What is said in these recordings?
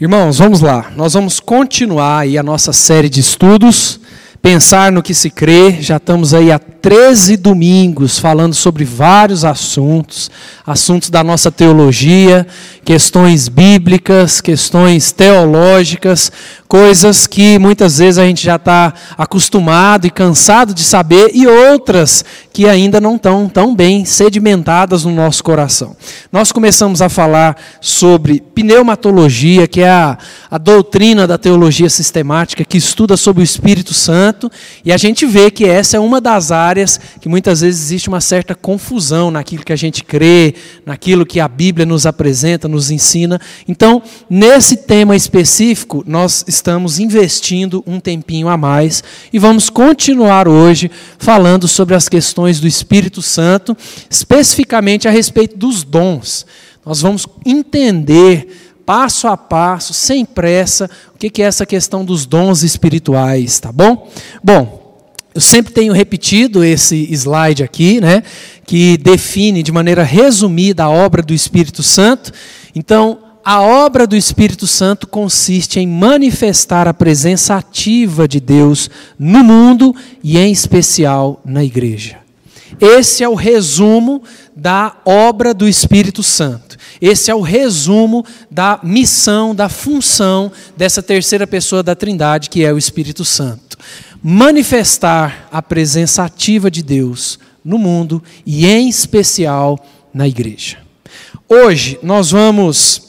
Irmãos, vamos lá. Nós vamos continuar aí a nossa série de estudos, pensar no que se crê. Já estamos aí há 13 domingos falando sobre vários assuntos, assuntos da nossa teologia, questões bíblicas, questões teológicas, coisas que muitas vezes a gente já está acostumado e cansado de saber, e outras que ainda não estão tão bem sedimentadas no nosso coração. Nós começamos a falar sobre pneumatologia, que é a, a doutrina da teologia sistemática que estuda sobre o Espírito Santo, e a gente vê que essa é uma das áreas que muitas vezes existe uma certa confusão naquilo que a gente crê, naquilo que a Bíblia nos apresenta, nos ensina. Então, nesse tema específico, nós estamos investindo um tempinho a mais e vamos continuar hoje falando sobre as questões do Espírito Santo, especificamente a respeito dos dons. Nós vamos entender passo a passo, sem pressa, o que é essa questão dos dons espirituais, tá bom? Bom, eu sempre tenho repetido esse slide aqui, né, que define de maneira resumida a obra do Espírito Santo. Então, a obra do Espírito Santo consiste em manifestar a presença ativa de Deus no mundo e, em especial, na igreja. Esse é o resumo da obra do Espírito Santo. Esse é o resumo da missão, da função dessa terceira pessoa da Trindade, que é o Espírito Santo manifestar a presença ativa de Deus no mundo e, em especial, na igreja. Hoje nós vamos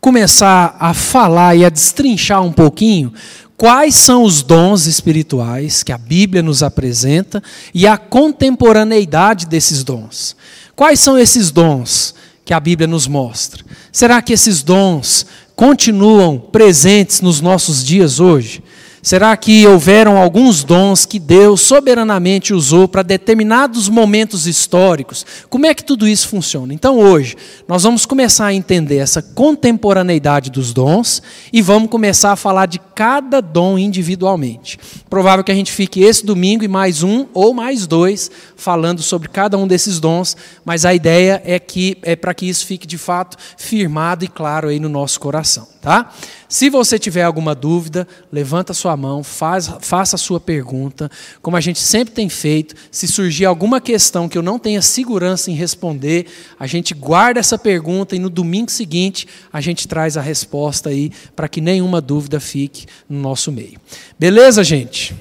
começar a falar e a destrinchar um pouquinho quais são os dons espirituais que a Bíblia nos apresenta e a contemporaneidade desses dons. Quais são esses dons que a Bíblia nos mostra? Será que esses dons continuam presentes nos nossos dias hoje? Será que houveram alguns dons que Deus soberanamente usou para determinados momentos históricos? Como é que tudo isso funciona? Então, hoje, nós vamos começar a entender essa contemporaneidade dos dons e vamos começar a falar de cada dom individualmente. Provável que a gente fique esse domingo e mais um ou mais dois falando sobre cada um desses dons, mas a ideia é que é para que isso fique de fato firmado e claro aí no nosso coração, tá? Se você tiver alguma dúvida, levanta sua mão, faz, faça a sua pergunta. Como a gente sempre tem feito, se surgir alguma questão que eu não tenha segurança em responder, a gente guarda essa pergunta e no domingo seguinte a gente traz a resposta aí para que nenhuma dúvida fique no nosso meio. Beleza, gente?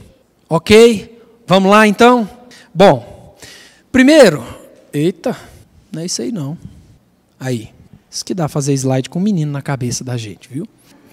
Ok? Vamos lá então? Bom, primeiro, eita, não é isso aí não. Aí, isso que dá fazer slide com um menino na cabeça da gente, viu?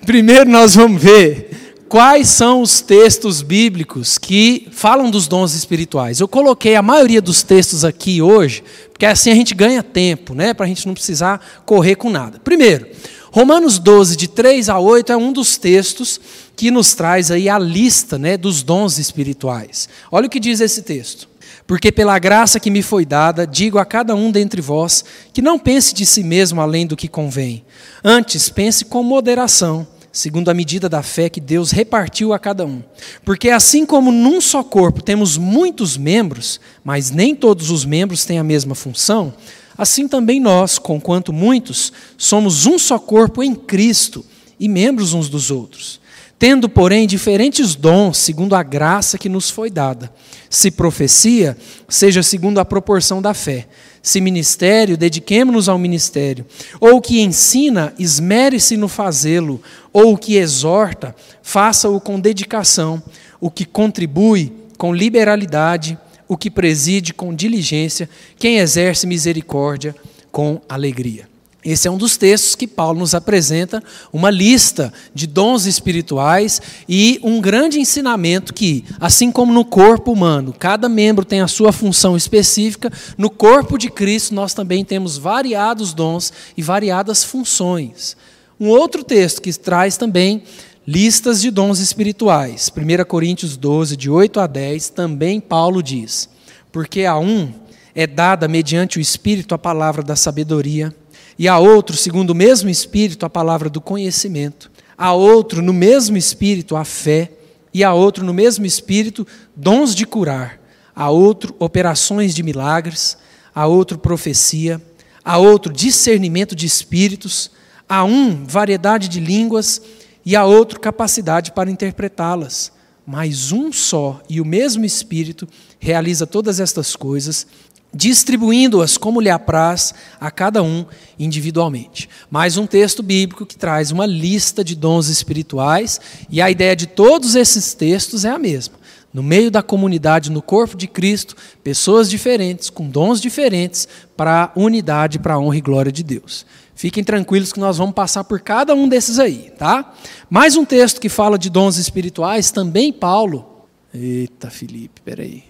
Primeiro nós vamos ver quais são os textos bíblicos que falam dos dons espirituais. Eu coloquei a maioria dos textos aqui hoje, porque assim a gente ganha tempo, né, para a gente não precisar correr com nada. Primeiro, Romanos 12, de 3 a 8, é um dos textos que nos traz aí a lista né, dos dons espirituais. Olha o que diz esse texto. Porque pela graça que me foi dada, digo a cada um dentre vós que não pense de si mesmo além do que convém. Antes, pense com moderação, segundo a medida da fé que Deus repartiu a cada um. Porque assim como num só corpo temos muitos membros, mas nem todos os membros têm a mesma função, assim também nós, conquanto muitos, somos um só corpo em Cristo e membros uns dos outros. Tendo, porém, diferentes dons, segundo a graça que nos foi dada. Se profecia, seja segundo a proporção da fé. Se ministério, dediquemo-nos ao ministério. Ou que ensina, esmere-se no fazê-lo. Ou o que exorta, faça-o com dedicação. O que contribui, com liberalidade. O que preside, com diligência. Quem exerce misericórdia, com alegria. Esse é um dos textos que Paulo nos apresenta, uma lista de dons espirituais e um grande ensinamento que, assim como no corpo humano, cada membro tem a sua função específica, no corpo de Cristo nós também temos variados dons e variadas funções. Um outro texto que traz também listas de dons espirituais. 1 Coríntios 12, de 8 a 10, também Paulo diz: Porque a um é dada mediante o Espírito a palavra da sabedoria e a outro, segundo o mesmo Espírito, a palavra do conhecimento, a outro, no mesmo Espírito, a fé, e a outro, no mesmo Espírito, dons de curar, a outro, operações de milagres, a outro, profecia, a outro, discernimento de espíritos, A um, variedade de línguas, e a outro, capacidade para interpretá-las. Mas um só e o mesmo Espírito realiza todas estas coisas, distribuindo-as como lhe apraz a cada um individualmente. Mais um texto bíblico que traz uma lista de dons espirituais, e a ideia de todos esses textos é a mesma. No meio da comunidade, no corpo de Cristo, pessoas diferentes, com dons diferentes, para a unidade, para a honra e glória de Deus. Fiquem tranquilos que nós vamos passar por cada um desses aí, tá? Mais um texto que fala de dons espirituais, também Paulo. Eita, Felipe, peraí.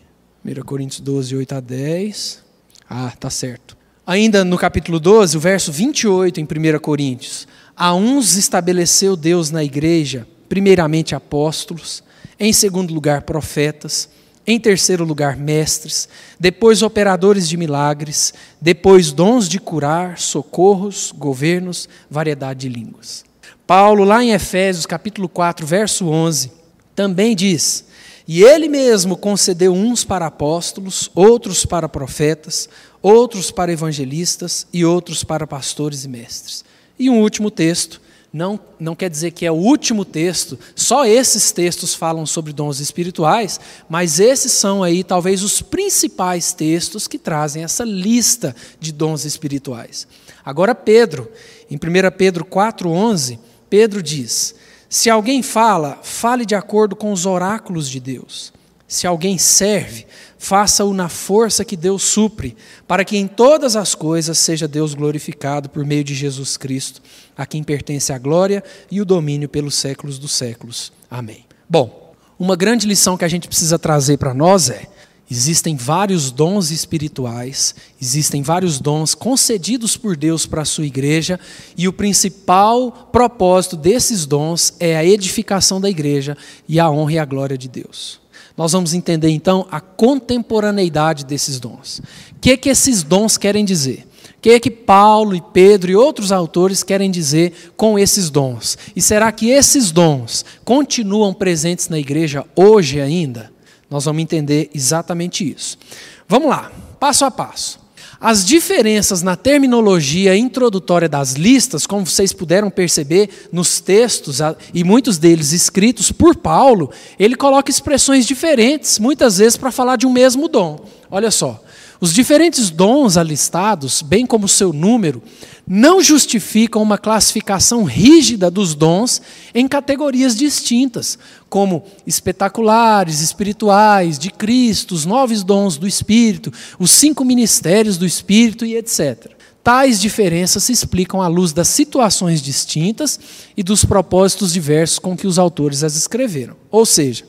1 Coríntios 12, 8 a 10. Ah, tá certo. Ainda no capítulo 12, o verso 28 em 1 Coríntios. A uns estabeleceu Deus na igreja, primeiramente apóstolos, em segundo lugar profetas, em terceiro lugar, mestres, depois operadores de milagres, depois dons de curar, socorros, governos, variedade de línguas. Paulo, lá em Efésios capítulo 4, verso 11, também diz: E ele mesmo concedeu uns para apóstolos, outros para profetas, outros para evangelistas e outros para pastores e mestres. E um último texto, não, não quer dizer que é o último texto, só esses textos falam sobre dons espirituais, mas esses são aí talvez os principais textos que trazem essa lista de dons espirituais. Agora, Pedro, em 1 Pedro 4,11, Pedro diz: Se alguém fala, fale de acordo com os oráculos de Deus. Se alguém serve, faça-o na força que Deus supre, para que em todas as coisas seja Deus glorificado por meio de Jesus Cristo, a quem pertence a glória e o domínio pelos séculos dos séculos. Amém. Bom, uma grande lição que a gente precisa trazer para nós é: existem vários dons espirituais, existem vários dons concedidos por Deus para a sua igreja, e o principal propósito desses dons é a edificação da igreja e a honra e a glória de Deus nós vamos entender então a contemporaneidade desses dons. O que, que esses dons querem dizer? O que é que Paulo e Pedro e outros autores querem dizer com esses dons? E será que esses dons continuam presentes na igreja hoje ainda? Nós vamos entender exatamente isso. Vamos lá, passo a passo. As diferenças na terminologia introdutória das listas, como vocês puderam perceber nos textos, e muitos deles escritos por Paulo, ele coloca expressões diferentes, muitas vezes para falar de um mesmo dom. Olha só, os diferentes dons alistados, bem como seu número, não justificam uma classificação rígida dos dons em categorias distintas, como espetaculares, espirituais, de Cristo, os nove dons do Espírito, os cinco ministérios do Espírito e etc. Tais diferenças se explicam à luz das situações distintas e dos propósitos diversos com que os autores as escreveram. Ou seja,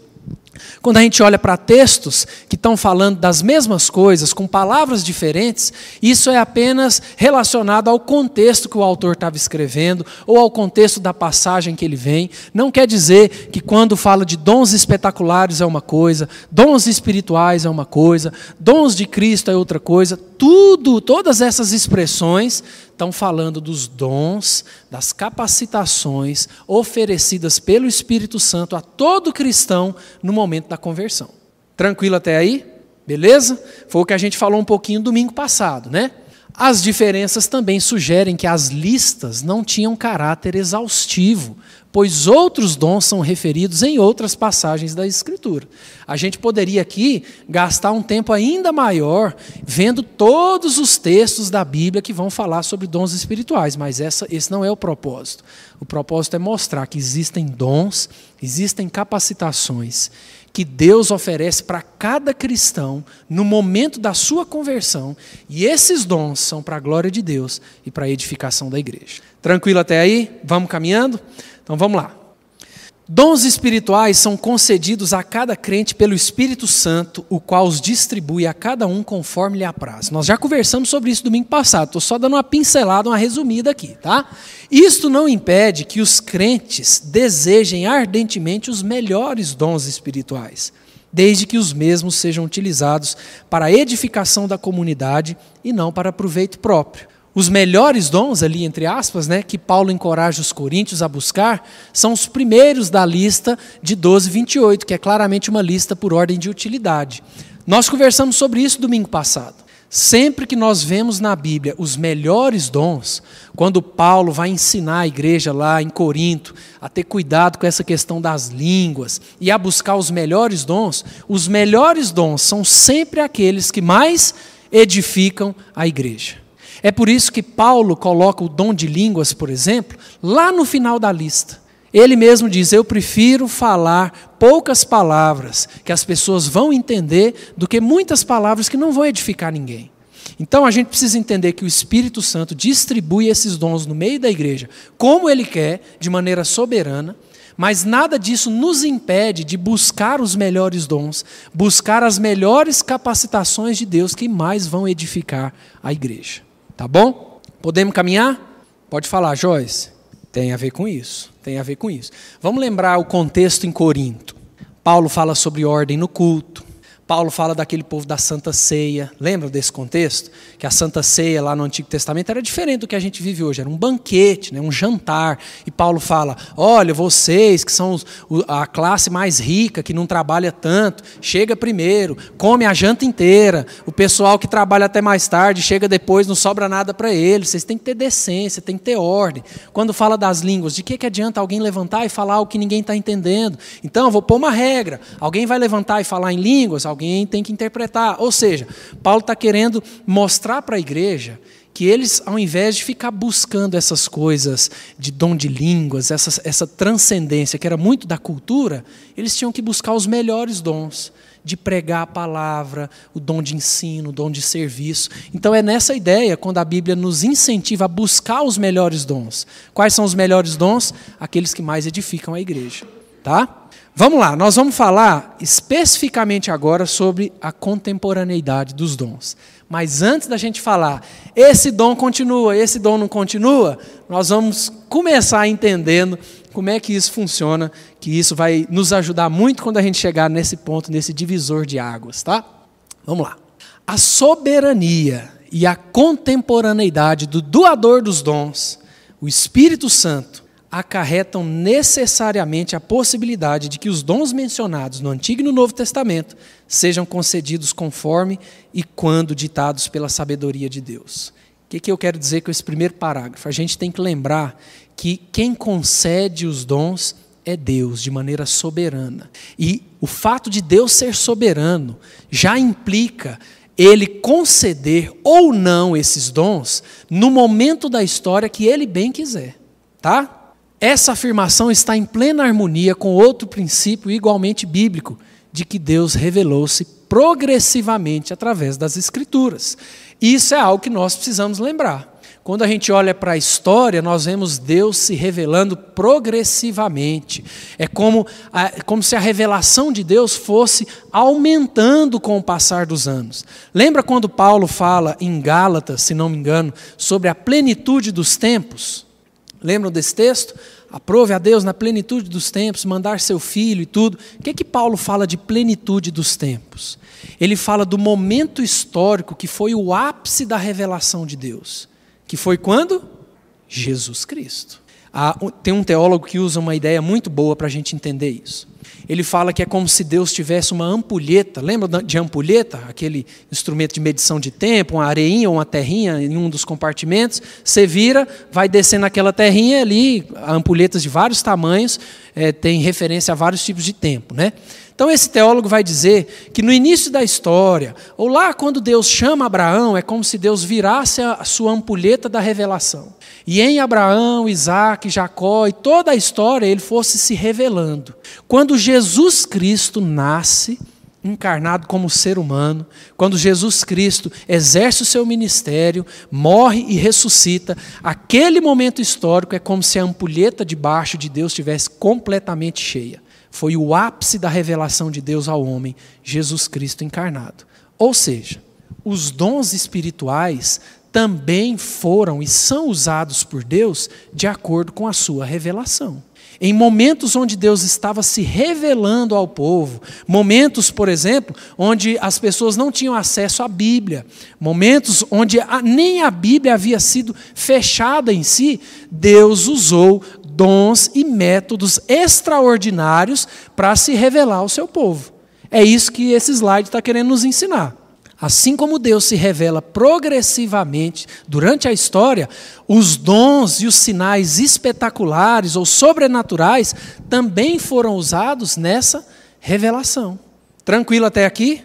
quando a gente olha para textos que estão falando das mesmas coisas, com palavras diferentes, isso é apenas relacionado ao contexto que o autor estava escrevendo, ou ao contexto da passagem que ele vem. Não quer dizer que quando fala de dons espetaculares é uma coisa, dons espirituais é uma coisa, dons de Cristo é outra coisa. Tudo, todas essas expressões estão falando dos dons, das capacitações oferecidas pelo Espírito Santo a todo cristão no momento da conversão. Tranquilo até aí? Beleza? Foi o que a gente falou um pouquinho domingo passado, né? As diferenças também sugerem que as listas não tinham caráter exaustivo, pois outros dons são referidos em outras passagens da Escritura. A gente poderia aqui gastar um tempo ainda maior vendo todos os textos da Bíblia que vão falar sobre dons espirituais, mas essa, esse não é o propósito. O propósito é mostrar que existem dons, existem capacitações que Deus oferece para cada cristão no momento da sua conversão, e esses dons são para a glória de Deus e para a edificação da igreja. Tranquilo até aí? Vamos caminhando? Então vamos lá. Dons espirituais são concedidos a cada crente pelo Espírito Santo, o qual os distribui a cada um conforme lhe apraz. Nós já conversamos sobre isso domingo passado, estou só dando uma pincelada, uma resumida aqui, tá? Isto não impede que os crentes desejem ardentemente os melhores dons espirituais, desde que os mesmos sejam utilizados para a edificação da comunidade e não para proveito próprio. Os melhores dons, ali entre aspas, né, que Paulo encoraja os coríntios a buscar, são os primeiros da lista de 12, 28, que é claramente uma lista por ordem de utilidade. Nós conversamos sobre isso domingo passado. Sempre que nós vemos na Bíblia os melhores dons, quando Paulo vai ensinar a igreja lá em Corinto a ter cuidado com essa questão das línguas e a buscar os melhores dons, os melhores dons são sempre aqueles que mais edificam a igreja. É por isso que Paulo coloca o dom de línguas, por exemplo, lá no final da lista. Ele mesmo diz: Eu prefiro falar poucas palavras que as pessoas vão entender do que muitas palavras que não vão edificar ninguém. Então a gente precisa entender que o Espírito Santo distribui esses dons no meio da igreja como ele quer, de maneira soberana, mas nada disso nos impede de buscar os melhores dons, buscar as melhores capacitações de Deus que mais vão edificar a igreja. Tá bom? Podemos caminhar? Pode falar, Joyce. Tem a ver com isso. Tem a ver com isso. Vamos lembrar o contexto em Corinto. Paulo fala sobre ordem no culto. Paulo fala daquele povo da Santa Ceia. Lembra desse contexto? Que a Santa Ceia lá no Antigo Testamento era diferente do que a gente vive hoje. Era um banquete, né? um jantar. E Paulo fala: olha, vocês que são a classe mais rica, que não trabalha tanto, chega primeiro, come a janta inteira. O pessoal que trabalha até mais tarde, chega depois, não sobra nada para eles. Vocês têm que ter decência, tem que ter ordem. Quando fala das línguas, de que, que adianta alguém levantar e falar o que ninguém está entendendo? Então, vou pôr uma regra. Alguém vai levantar e falar em línguas? alguém tem que interpretar. Ou seja, Paulo está querendo mostrar para a igreja que eles, ao invés de ficar buscando essas coisas de dom de línguas, essa, essa transcendência que era muito da cultura, eles tinham que buscar os melhores dons de pregar a palavra, o dom de ensino, o dom de serviço. Então é nessa ideia quando a Bíblia nos incentiva a buscar os melhores dons. Quais são os melhores dons? Aqueles que mais edificam a igreja, tá? Vamos lá, nós vamos falar especificamente agora sobre a contemporaneidade dos dons. Mas antes da gente falar, esse dom continua, esse dom não continua, nós vamos começar entendendo como é que isso funciona, que isso vai nos ajudar muito quando a gente chegar nesse ponto, nesse divisor de águas, tá? Vamos lá. A soberania e a contemporaneidade do doador dos dons, o Espírito Santo, acarretam necessariamente a possibilidade de que os dons mencionados no Antigo e no Novo Testamento sejam concedidos conforme e quando ditados pela sabedoria de Deus. O que, que eu quero dizer com esse primeiro parágrafo? A gente tem que lembrar que quem concede os dons é Deus, de maneira soberana. E o fato de Deus ser soberano já implica ele conceder ou não esses dons no momento da história que ele bem quiser. Tá? Essa afirmação está em plena harmonia com outro princípio igualmente bíblico, de que Deus revelou-se progressivamente através das Escrituras. Isso é algo que nós precisamos lembrar. Quando a gente olha para a história, nós vemos Deus se revelando progressivamente. É como, como se a revelação de Deus fosse aumentando com o passar dos anos. Lembra quando Paulo fala em Gálatas, se não me engano, sobre a plenitude dos tempos? Lembram desse texto? Aprove a Deus na plenitude dos tempos, mandar seu filho e tudo. O que, que Paulo fala de plenitude dos tempos? Ele fala do momento histórico que foi o ápice da revelação de Deus. Que foi quando? Jesus Cristo. Ah, tem um teólogo que usa uma ideia muito boa para a gente entender isso. Ele fala que é como se Deus tivesse uma ampulheta, lembra de ampulheta? Aquele instrumento de medição de tempo, uma areinha ou uma terrinha em um dos compartimentos. Você vira, vai descendo aquela terrinha ali, ampulhetas de vários tamanhos, é, tem referência a vários tipos de tempo. Né? Então, esse teólogo vai dizer que no início da história, ou lá quando Deus chama Abraão, é como se Deus virasse a sua ampulheta da revelação. E em Abraão, Isaac, Jacó e toda a história ele fosse se revelando. Quando Jesus Cristo nasce, encarnado como ser humano, quando Jesus Cristo exerce o seu ministério, morre e ressuscita, aquele momento histórico é como se a ampulheta debaixo de Deus estivesse completamente cheia. Foi o ápice da revelação de Deus ao homem, Jesus Cristo encarnado. Ou seja, os dons espirituais também foram e são usados por Deus de acordo com a sua revelação. Em momentos onde Deus estava se revelando ao povo, momentos, por exemplo, onde as pessoas não tinham acesso à Bíblia, momentos onde a, nem a Bíblia havia sido fechada em si, Deus usou dons e métodos extraordinários para se revelar ao seu povo. É isso que esse slide está querendo nos ensinar. Assim como Deus se revela progressivamente durante a história, os dons e os sinais espetaculares ou sobrenaturais também foram usados nessa revelação. Tranquilo até aqui?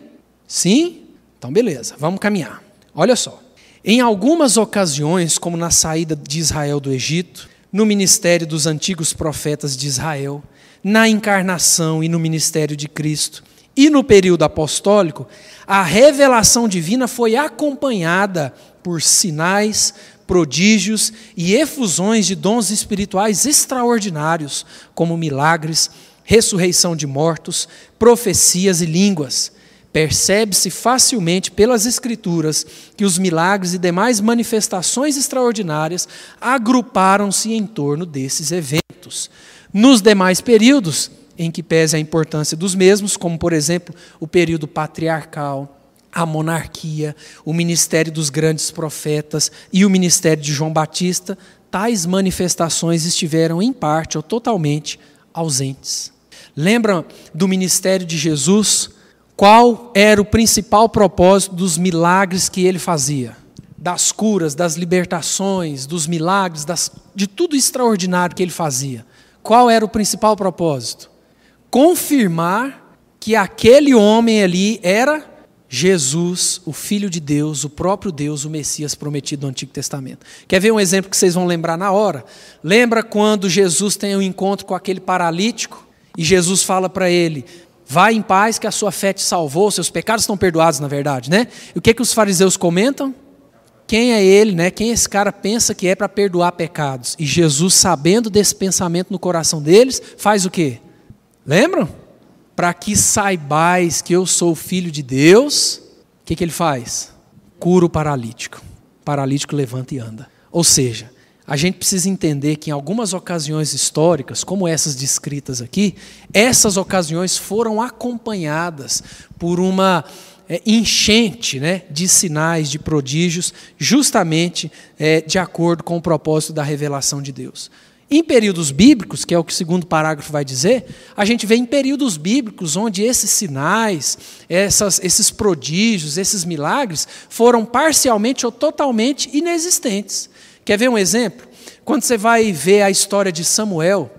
Sim? Então, beleza, vamos caminhar. Olha só. Em algumas ocasiões, como na saída de Israel do Egito, no ministério dos antigos profetas de Israel, na encarnação e no ministério de Cristo, e no período apostólico, a revelação divina foi acompanhada por sinais, prodígios e efusões de dons espirituais extraordinários, como milagres, ressurreição de mortos, profecias e línguas. Percebe-se facilmente pelas Escrituras que os milagres e demais manifestações extraordinárias agruparam-se em torno desses eventos. Nos demais períodos, em que pese a importância dos mesmos, como, por exemplo, o período patriarcal, a monarquia, o ministério dos grandes profetas e o ministério de João Batista, tais manifestações estiveram em parte ou totalmente ausentes. Lembram do ministério de Jesus? Qual era o principal propósito dos milagres que ele fazia? Das curas, das libertações, dos milagres, das, de tudo extraordinário que ele fazia. Qual era o principal propósito? Confirmar que aquele homem ali era Jesus, o Filho de Deus, o próprio Deus, o Messias prometido no Antigo Testamento. Quer ver um exemplo que vocês vão lembrar na hora? Lembra quando Jesus tem um encontro com aquele paralítico e Jesus fala para ele: Vai em paz que a sua fé te salvou, seus pecados estão perdoados, na verdade, né? E o que que os fariseus comentam? Quem é ele, né? Quem esse cara pensa que é para perdoar pecados? E Jesus, sabendo desse pensamento no coração deles, faz o quê? Lembram? Para que saibais que eu sou filho de Deus, o que, que ele faz? Cura o paralítico. O paralítico levanta e anda. Ou seja, a gente precisa entender que em algumas ocasiões históricas, como essas descritas aqui, essas ocasiões foram acompanhadas por uma é, enchente né, de sinais, de prodígios, justamente é, de acordo com o propósito da revelação de Deus. Em períodos bíblicos, que é o que o segundo parágrafo vai dizer, a gente vê em períodos bíblicos onde esses sinais, essas, esses prodígios, esses milagres foram parcialmente ou totalmente inexistentes. Quer ver um exemplo? Quando você vai ver a história de Samuel,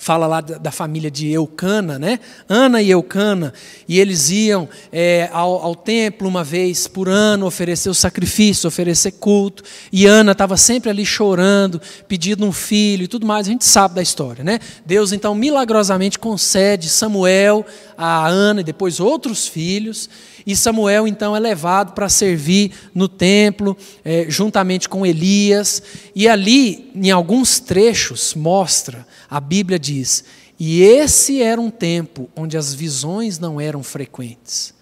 fala lá da, família de Eucana, né? Ana e Eucana, e eles iam é, ao, ao, templo uma vez por ano oferecer o sacrifício, oferecer culto, e Ana estava sempre ali chorando, pedindo um filho e tudo mais, a gente sabe da história, né? Deus então milagrosamente concede Samuel a Ana e depois outros filhos, e Samuel então é levado para servir no templo, é, juntamente com Elias. E ali, em alguns trechos, mostra, a Bíblia diz, e esse era um tempo onde as visões não eram frequentes.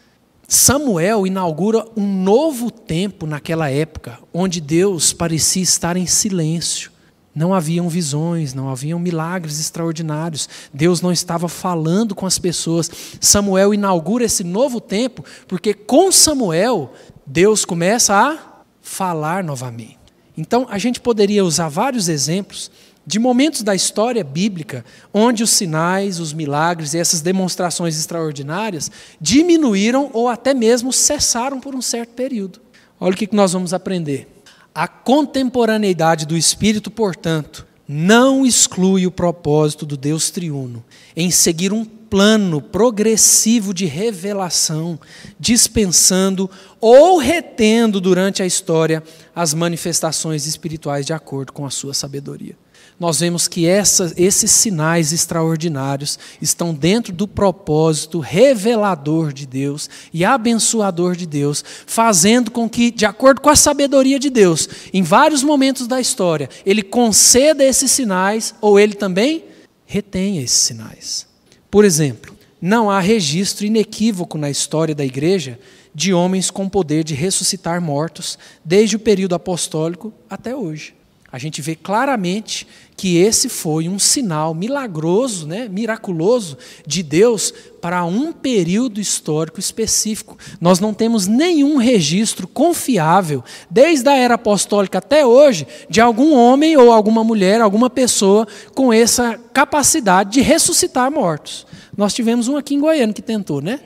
Samuel inaugura um novo tempo naquela época, onde Deus parecia estar em silêncio. Não haviam visões, não haviam milagres extraordinários. Deus não estava falando com as pessoas. Samuel inaugura esse novo tempo, porque com Samuel, Deus começa a falar novamente. Então, a gente poderia usar vários exemplos de momentos da história bíblica onde os sinais, os milagres e essas demonstrações extraordinárias diminuíram ou até mesmo cessaram por um certo período. Olha o que nós vamos aprender. A contemporaneidade do Espírito, portanto, não exclui o propósito do Deus triuno em seguir um plano progressivo de revelação, dispensando ou retendo durante a história as manifestações espirituais de acordo com a sua sabedoria nós vemos que essa, esses sinais extraordinários estão dentro do propósito revelador de Deus e abençoador de Deus, fazendo com que, de acordo com a sabedoria de Deus, em vários momentos da história, Ele conceda esses sinais ou Ele também retenha esses sinais. Por exemplo, não há registro inequívoco na história da igreja de homens com poder de ressuscitar mortos, desde o período apostólico até hoje. A gente vê claramente que esse foi um sinal milagroso, né, miraculoso de Deus para um período histórico específico. Nós não temos nenhum registro confiável, desde a era apostólica até hoje, de algum homem ou alguma mulher, alguma pessoa com essa capacidade de ressuscitar mortos. Nós tivemos um aqui em Goiânia que tentou, né?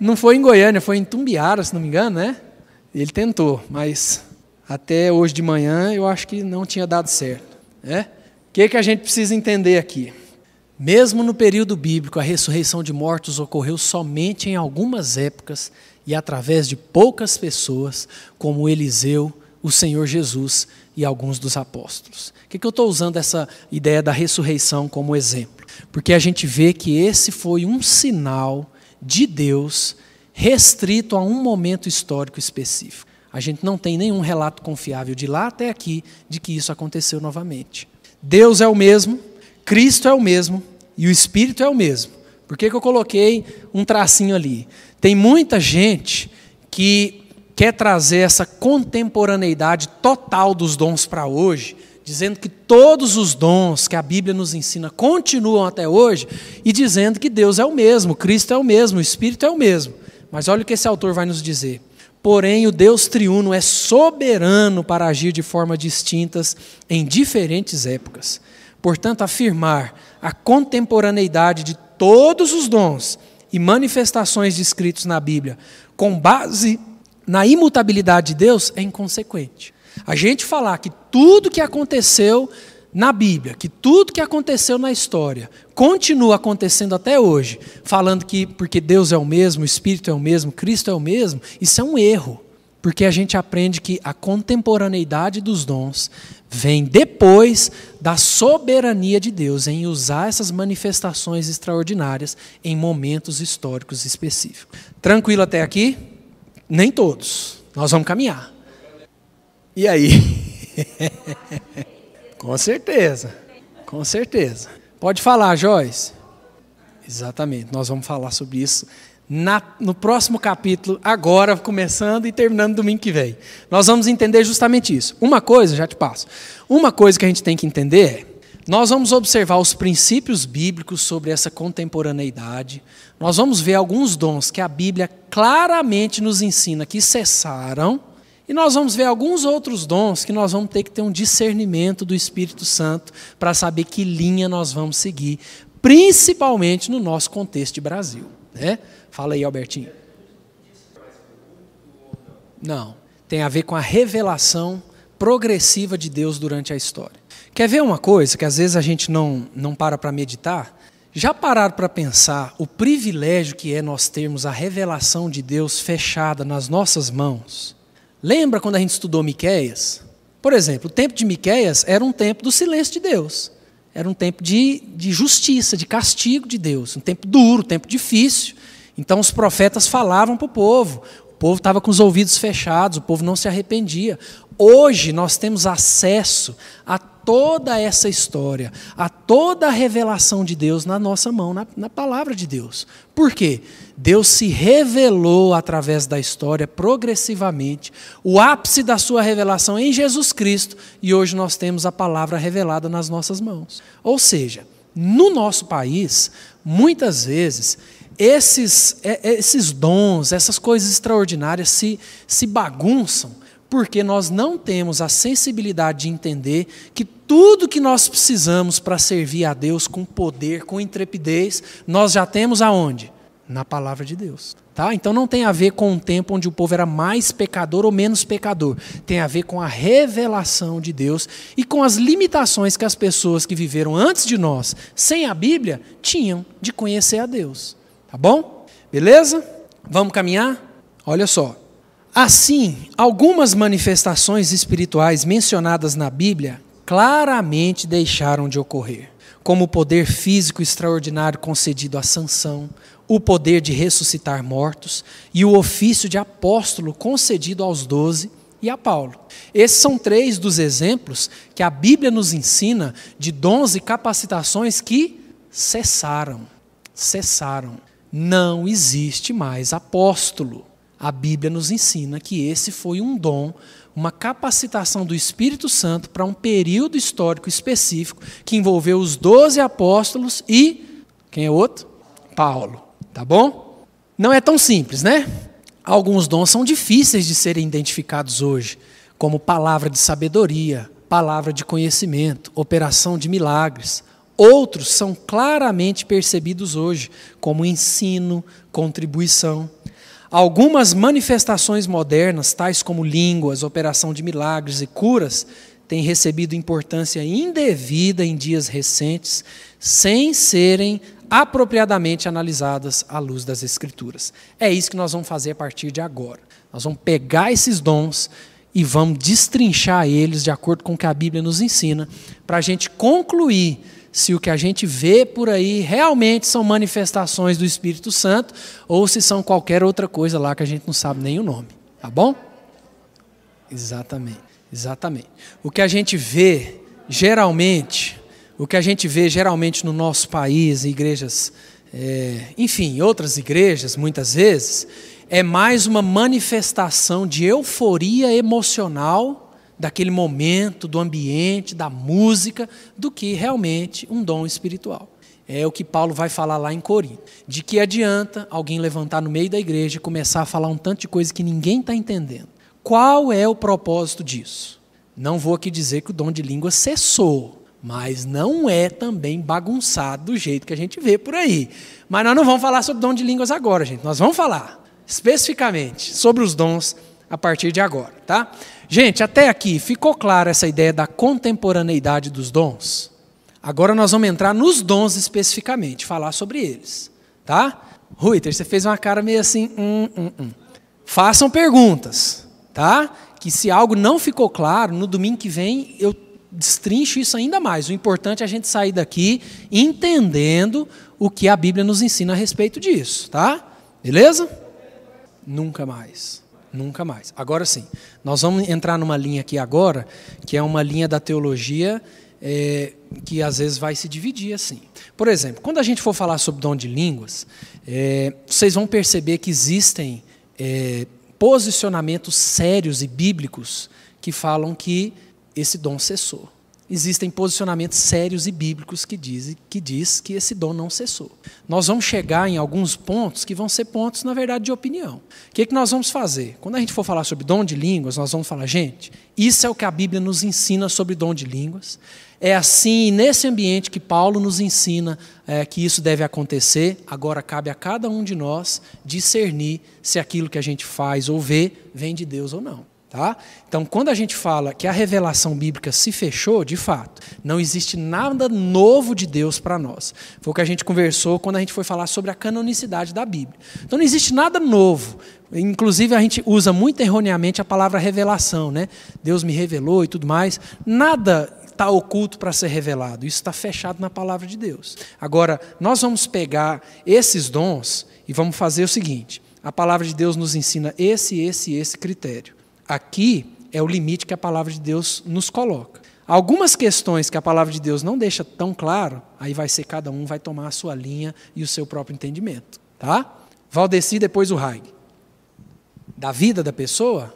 Não foi em Goiânia, foi em Tumbiara, se não me engano, né? Ele tentou, mas até hoje de manhã eu acho que não tinha dado certo. Né? O que, que a gente precisa entender aqui? Mesmo no período bíblico, a ressurreição de mortos ocorreu somente em algumas épocas e através de poucas pessoas, como Eliseu, o Senhor Jesus e alguns dos apóstolos. Por que, que eu estou usando essa ideia da ressurreição como exemplo? Porque a gente vê que esse foi um sinal de Deus restrito a um momento histórico específico. A gente não tem nenhum relato confiável de lá até aqui de que isso aconteceu novamente. Deus é o mesmo, Cristo é o mesmo e o Espírito é o mesmo. Por que, que eu coloquei um tracinho ali? Tem muita gente que quer trazer essa contemporaneidade total dos dons para hoje, dizendo que todos os dons que a Bíblia nos ensina continuam até hoje, e dizendo que Deus é o mesmo, Cristo é o mesmo, o Espírito é o mesmo. Mas olha o que esse autor vai nos dizer. Porém, o Deus triuno é soberano para agir de formas distintas em diferentes épocas. Portanto, afirmar a contemporaneidade de todos os dons e manifestações descritos na Bíblia, com base na imutabilidade de Deus, é inconsequente. A gente falar que tudo que aconteceu na Bíblia, que tudo que aconteceu na história continua acontecendo até hoje, falando que porque Deus é o mesmo, o Espírito é o mesmo, Cristo é o mesmo, isso é um erro. Porque a gente aprende que a contemporaneidade dos dons vem depois da soberania de Deus em usar essas manifestações extraordinárias em momentos históricos específicos. Tranquilo até aqui? Nem todos. Nós vamos caminhar. E aí? Com certeza. Com certeza. Pode falar, Joyce. Exatamente. Nós vamos falar sobre isso na, no próximo capítulo, agora, começando e terminando domingo que vem. Nós vamos entender justamente isso. Uma coisa, já te passo. Uma coisa que a gente tem que entender é: nós vamos observar os princípios bíblicos sobre essa contemporaneidade. Nós vamos ver alguns dons que a Bíblia claramente nos ensina que cessaram e nós vamos ver alguns outros dons que nós vamos ter que ter um discernimento do Espírito Santo para saber que linha nós vamos seguir, principalmente no nosso contexto de Brasil. Né? Fala aí, Albertinho. Não, tem a ver com a revelação progressiva de Deus durante a história. Quer ver uma coisa que às vezes a gente não, não para para meditar? Já pararam para pensar o privilégio que é nós termos a revelação de Deus fechada nas nossas mãos? Lembra quando a gente estudou Miquéias? Por exemplo, o tempo de Miquéias era um tempo do silêncio de Deus. Era um tempo de, de justiça, de castigo de Deus. Um tempo duro, um tempo difícil. Então os profetas falavam para o povo. O povo estava com os ouvidos fechados, o povo não se arrependia. Hoje nós temos acesso a toda essa história, a toda a revelação de Deus na nossa mão, na, na, palavra de Deus. Por quê? Deus se revelou através da história progressivamente, o ápice da sua revelação em Jesus Cristo, e hoje nós temos a palavra revelada nas nossas mãos. Ou seja, no nosso país, muitas vezes, esses, é, é, esses dons, essas coisas extraordinárias se, se bagunçam porque nós não temos a sensibilidade de entender que tudo que nós precisamos para servir a Deus com poder, com intrepidez, nós já temos aonde? Na palavra de Deus. Tá? Então não tem a ver com um tempo onde o povo era mais pecador ou menos pecador. Tem a ver com a revelação de Deus e com as limitações que as pessoas que viveram antes de nós, sem a Bíblia, tinham de conhecer a Deus. Tá bom? Beleza? Vamos caminhar? Olha só. Assim, algumas manifestações espirituais mencionadas na Bíblia claramente deixaram de ocorrer, como o poder físico extraordinário concedido a Sansão, o poder de ressuscitar mortos e o ofício de apóstolo concedido aos doze e a Paulo. Esses são três dos exemplos que a Bíblia nos ensina de dons e capacitações que cessaram. Cessaram. Não existe mais apóstolo. A Bíblia nos ensina que esse foi um dom, uma capacitação do Espírito Santo para um período histórico específico que envolveu os doze apóstolos e. Quem é outro? Paulo. Tá bom? Não é tão simples, né? Alguns dons são difíceis de serem identificados hoje, como palavra de sabedoria, palavra de conhecimento, operação de milagres. Outros são claramente percebidos hoje, como ensino, contribuição. Algumas manifestações modernas, tais como línguas, operação de milagres e curas, têm recebido importância indevida em dias recentes, sem serem apropriadamente analisadas à luz das Escrituras. É isso que nós vamos fazer a partir de agora. Nós vamos pegar esses dons e vamos destrinchar eles de acordo com o que a Bíblia nos ensina, para a gente concluir se o que a gente vê por aí realmente são manifestações do Espírito Santo ou se são qualquer outra coisa lá que a gente não sabe nem o nome. Tá bom? Exatamente. Exatamente. O que a gente vê geralmente, o que a gente vê geralmente no nosso país, em igrejas, é, enfim, outras igrejas, muitas vezes, é mais uma manifestação de euforia emocional daquele momento, do ambiente, da música, do que realmente um dom espiritual. É o que Paulo vai falar lá em Corinto. De que adianta alguém levantar no meio da igreja e começar a falar um tanto de coisa que ninguém está entendendo? Qual é o propósito disso? Não vou aqui dizer que o dom de língua cessou, mas não é também bagunçado do jeito que a gente vê por aí. Mas nós não vamos falar sobre dom de línguas agora, gente. Nós vamos falar especificamente sobre os dons a partir de agora, tá? Gente, até aqui ficou clara essa ideia da contemporaneidade dos dons? Agora nós vamos entrar nos dons especificamente, falar sobre eles, tá? Ruiter, você fez uma cara meio assim, hum, hum, hum. Façam perguntas, tá? Que se algo não ficou claro, no domingo que vem eu destrincho isso ainda mais. O importante é a gente sair daqui entendendo o que a Bíblia nos ensina a respeito disso, tá? Beleza? Nunca mais. Nunca mais. Agora sim, nós vamos entrar numa linha aqui agora, que é uma linha da teologia é, que às vezes vai se dividir assim. Por exemplo, quando a gente for falar sobre dom de línguas, é, vocês vão perceber que existem é, posicionamentos sérios e bíblicos que falam que esse dom cessou existem posicionamentos sérios e bíblicos que dizem que diz que esse dom não cessou. Nós vamos chegar em alguns pontos que vão ser pontos, na verdade, de opinião. O que, é que nós vamos fazer? Quando a gente for falar sobre dom de línguas, nós vamos falar, gente, isso é o que a Bíblia nos ensina sobre dom de línguas. É assim, nesse ambiente, que Paulo nos ensina é, que isso deve acontecer. Agora cabe a cada um de nós discernir se aquilo que a gente faz ou vê vem de Deus ou não. Tá? Então, quando a gente fala que a revelação bíblica se fechou, de fato, não existe nada novo de Deus para nós. Foi o que a gente conversou quando a gente foi falar sobre a canonicidade da Bíblia. Então, não existe nada novo. Inclusive, a gente usa muito erroneamente a palavra revelação, né? Deus me revelou e tudo mais. Nada está oculto para ser revelado. Isso está fechado na palavra de Deus. Agora, nós vamos pegar esses dons e vamos fazer o seguinte: a palavra de Deus nos ensina esse, esse esse critério. Aqui é o limite que a palavra de Deus nos coloca. Algumas questões que a palavra de Deus não deixa tão claro, aí vai ser cada um vai tomar a sua linha e o seu próprio entendimento, tá? Valdeci depois o Haig. Da vida da pessoa,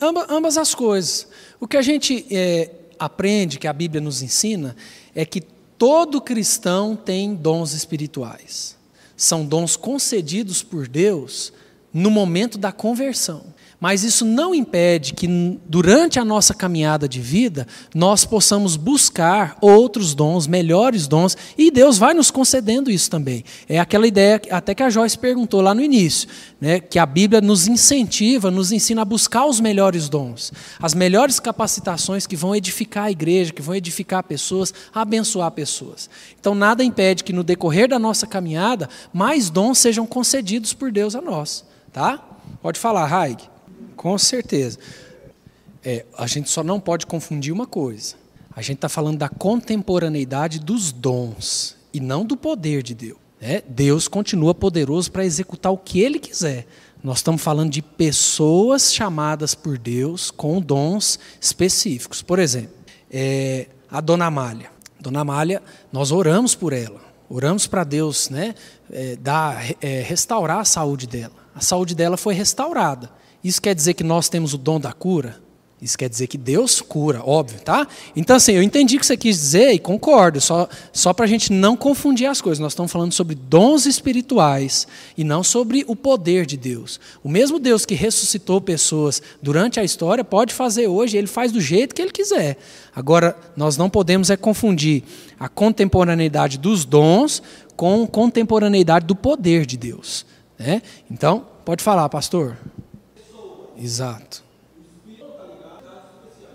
ambas, ambas as coisas. O que a gente é, aprende, que a Bíblia nos ensina, é que todo cristão tem dons espirituais. São dons concedidos por Deus no momento da conversão. Mas isso não impede que, durante a nossa caminhada de vida, nós possamos buscar outros dons, melhores dons, e Deus vai nos concedendo isso também. É aquela ideia, até que a Joyce perguntou lá no início, né, que a Bíblia nos incentiva, nos ensina a buscar os melhores dons, as melhores capacitações que vão edificar a igreja, que vão edificar pessoas, abençoar pessoas. Então, nada impede que, no decorrer da nossa caminhada, mais dons sejam concedidos por Deus a nós. Tá? Pode falar, Raig. Com certeza. É, a gente só não pode confundir uma coisa. A gente está falando da contemporaneidade dos dons e não do poder de Deus. Né? Deus continua poderoso para executar o que Ele quiser. Nós estamos falando de pessoas chamadas por Deus com dons específicos. Por exemplo, é, a Dona Amália. Dona Amália, nós oramos por ela. Oramos para Deus né, é, dar, é, restaurar a saúde dela. A saúde dela foi restaurada. Isso quer dizer que nós temos o dom da cura? Isso quer dizer que Deus cura, óbvio, tá? Então, assim, eu entendi o que você quis dizer e concordo, só, só para a gente não confundir as coisas. Nós estamos falando sobre dons espirituais e não sobre o poder de Deus. O mesmo Deus que ressuscitou pessoas durante a história pode fazer hoje, ele faz do jeito que ele quiser. Agora, nós não podemos é confundir a contemporaneidade dos dons com a contemporaneidade do poder de Deus. Né? Então, Pode falar, pastor. Exato.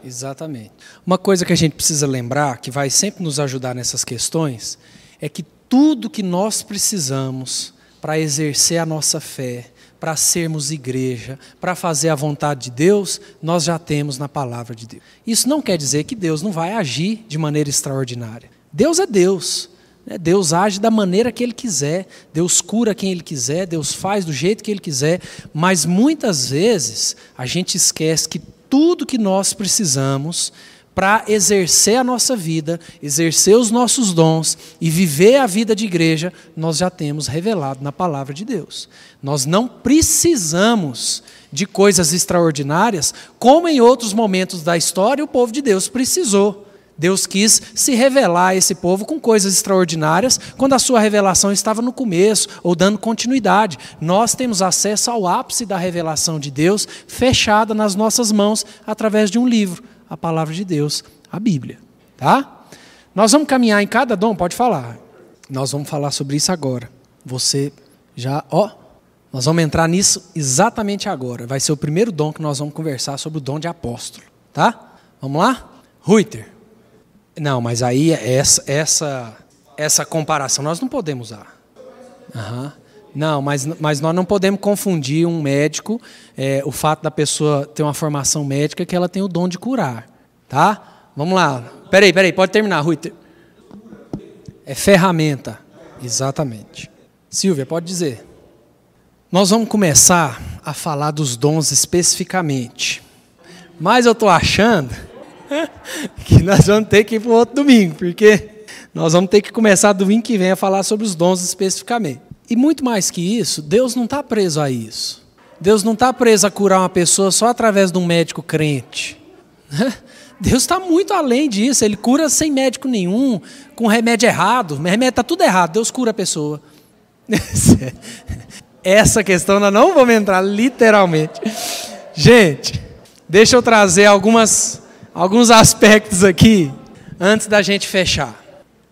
Exatamente. Uma coisa que a gente precisa lembrar, que vai sempre nos ajudar nessas questões, é que tudo que nós precisamos para exercer a nossa fé, para sermos igreja, para fazer a vontade de Deus, nós já temos na palavra de Deus. Isso não quer dizer que Deus não vai agir de maneira extraordinária. Deus é Deus. Né? Deus age da maneira que Ele quiser, Deus cura quem Ele quiser, Deus faz do jeito que Ele quiser, mas muitas vezes a gente esquece que tudo que nós precisamos para exercer a nossa vida, exercer os nossos dons e viver a vida de igreja, nós já temos revelado na palavra de Deus. Nós não precisamos de coisas extraordinárias, como em outros momentos da história o povo de Deus precisou. Deus quis se revelar a esse povo com coisas extraordinárias, quando a sua revelação estava no começo ou dando continuidade. Nós temos acesso ao ápice da revelação de Deus, fechada nas nossas mãos através de um livro a palavra de Deus, a Bíblia. Tá? Nós vamos caminhar em cada dom, pode falar. Nós vamos falar sobre isso agora. Você já, ó, nós vamos entrar nisso exatamente agora. Vai ser o primeiro dom que nós vamos conversar sobre o dom de apóstolo, tá? Vamos lá? Ruiter. Não, mas aí essa essa essa comparação nós não podemos usar. Uhum. Não, mas, mas nós não podemos confundir um médico, é, o fato da pessoa ter uma formação médica, que ela tem o dom de curar. Tá? Vamos lá. Peraí, peraí, pode terminar, Rui. É ferramenta. Exatamente. Silvia, pode dizer. Nós vamos começar a falar dos dons especificamente. Mas eu estou achando que nós vamos ter que ir para o outro domingo, porque nós vamos ter que começar domingo que vem a falar sobre os dons especificamente. E muito mais que isso, Deus não está preso a isso. Deus não está preso a curar uma pessoa só através de um médico crente. Deus está muito além disso. Ele cura sem médico nenhum, com remédio errado. O remédio está tudo errado. Deus cura a pessoa. Essa questão nós não vamos entrar literalmente. Gente, deixa eu trazer algumas, alguns aspectos aqui antes da gente fechar.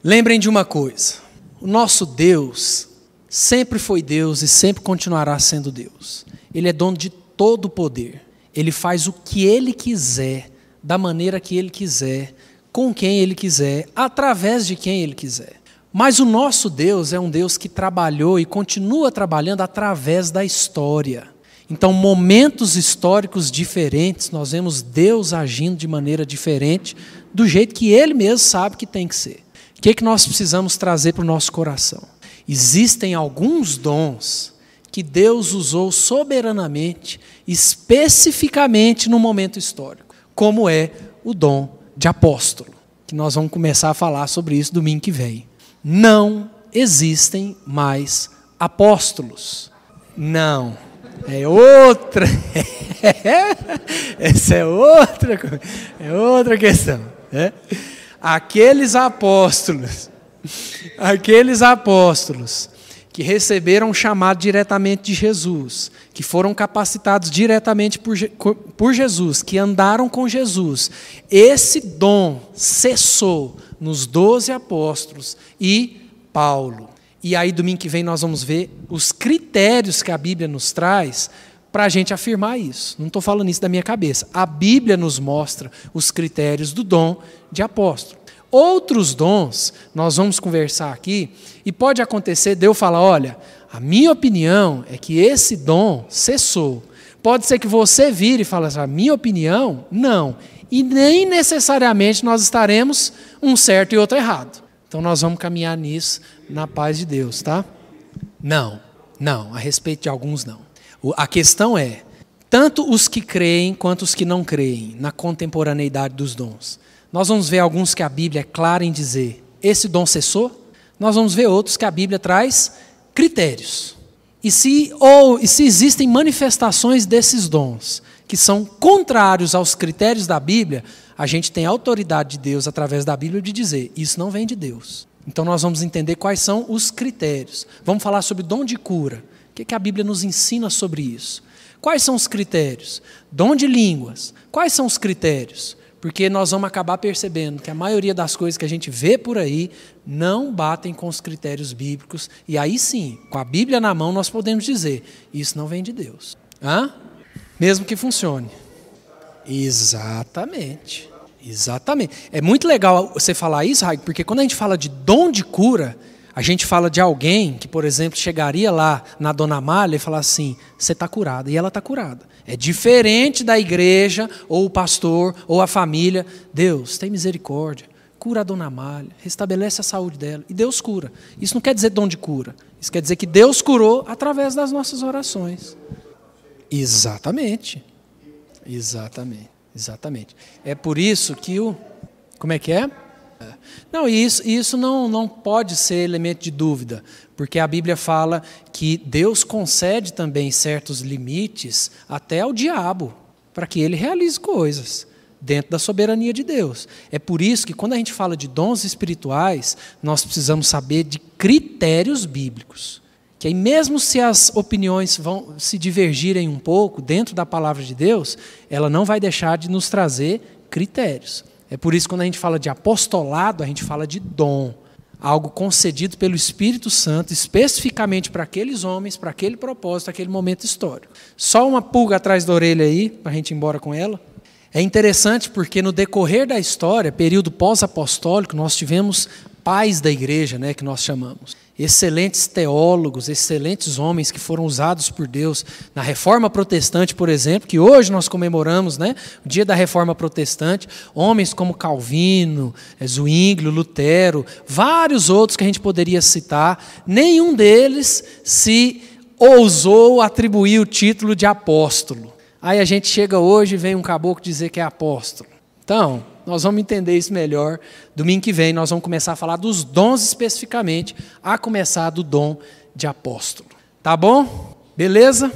Lembrem de uma coisa: o nosso Deus sempre foi Deus e sempre continuará sendo Deus. Ele é dono de todo o poder. Ele faz o que ele quiser, da maneira que ele quiser, com quem ele quiser, através de quem ele quiser. Mas o nosso Deus é um Deus que trabalhou e continua trabalhando através da história. Então, momentos históricos diferentes, nós vemos Deus agindo de maneira diferente, do jeito que Ele mesmo sabe que tem que ser. O que, é que nós precisamos trazer para o nosso coração? Existem alguns dons que Deus usou soberanamente, especificamente no momento histórico, como é o dom de apóstolo, que nós vamos começar a falar sobre isso domingo que vem. Não existem mais apóstolos. Não. É outra. Essa é outra, é outra questão. Né? Aqueles apóstolos aqueles apóstolos que receberam um chamado diretamente de Jesus, que foram capacitados diretamente por, por Jesus, que andaram com Jesus, esse dom cessou nos doze apóstolos e Paulo. E aí, domingo que vem, nós vamos ver os critérios que a Bíblia nos traz para a gente afirmar isso. Não estou falando isso da minha cabeça. A Bíblia nos mostra os critérios do dom de apóstolo. Outros dons, nós vamos conversar aqui, e pode acontecer de eu falar: olha, a minha opinião é que esse dom cessou. Pode ser que você vire e fale assim: a minha opinião, não. E nem necessariamente nós estaremos um certo e outro errado. Então nós vamos caminhar nisso na paz de Deus, tá? Não, não, a respeito de alguns não. A questão é, tanto os que creem quanto os que não creem na contemporaneidade dos dons. Nós vamos ver alguns que a Bíblia é clara em dizer: esse dom cessou. Nós vamos ver outros que a Bíblia traz critérios. E se, ou, e se existem manifestações desses dons que são contrários aos critérios da Bíblia, a gente tem a autoridade de Deus através da Bíblia de dizer: isso não vem de Deus. Então nós vamos entender quais são os critérios. Vamos falar sobre dom de cura. O que, que a Bíblia nos ensina sobre isso? Quais são os critérios? Dom de línguas. Quais são os critérios? Porque nós vamos acabar percebendo que a maioria das coisas que a gente vê por aí não batem com os critérios bíblicos. E aí sim, com a Bíblia na mão, nós podemos dizer: isso não vem de Deus. Hã? Mesmo que funcione. Exatamente. Exatamente. É muito legal você falar isso, Raik, porque quando a gente fala de dom de cura, a gente fala de alguém que, por exemplo, chegaria lá na Dona Malha e falar assim: você está curada, e ela está curada. É diferente da igreja, ou o pastor, ou a família. Deus, tem misericórdia, cura a Dona Malha, restabelece a saúde dela, e Deus cura. Isso não quer dizer dom de cura, isso quer dizer que Deus curou através das nossas orações. Exatamente. Exatamente. Exatamente. É por isso que o. Como é que é? Não, isso, isso não, não pode ser elemento de dúvida, porque a Bíblia fala que Deus concede também certos limites até ao diabo, para que ele realize coisas dentro da soberania de Deus. É por isso que quando a gente fala de dons espirituais, nós precisamos saber de critérios bíblicos. Que aí mesmo se as opiniões vão se divergirem um pouco dentro da palavra de Deus, ela não vai deixar de nos trazer critérios. É por isso que quando a gente fala de apostolado, a gente fala de dom, algo concedido pelo Espírito Santo especificamente para aqueles homens, para aquele propósito, aquele momento histórico. Só uma pulga atrás da orelha aí, para a gente ir embora com ela. É interessante porque no decorrer da história, período pós-apostólico, nós tivemos pais da igreja, né, que nós chamamos excelentes teólogos, excelentes homens que foram usados por Deus na Reforma Protestante, por exemplo, que hoje nós comemoramos, né, o dia da Reforma Protestante, homens como Calvino, eh, Zwinglio, Lutero, vários outros que a gente poderia citar, nenhum deles se ousou atribuir o título de apóstolo. Aí a gente chega hoje e vem um caboclo dizer que é apóstolo. Então, nós vamos entender isso melhor. Domingo que vem nós vamos começar a falar dos dons especificamente, a começar do dom de apóstolo. Tá bom? Beleza?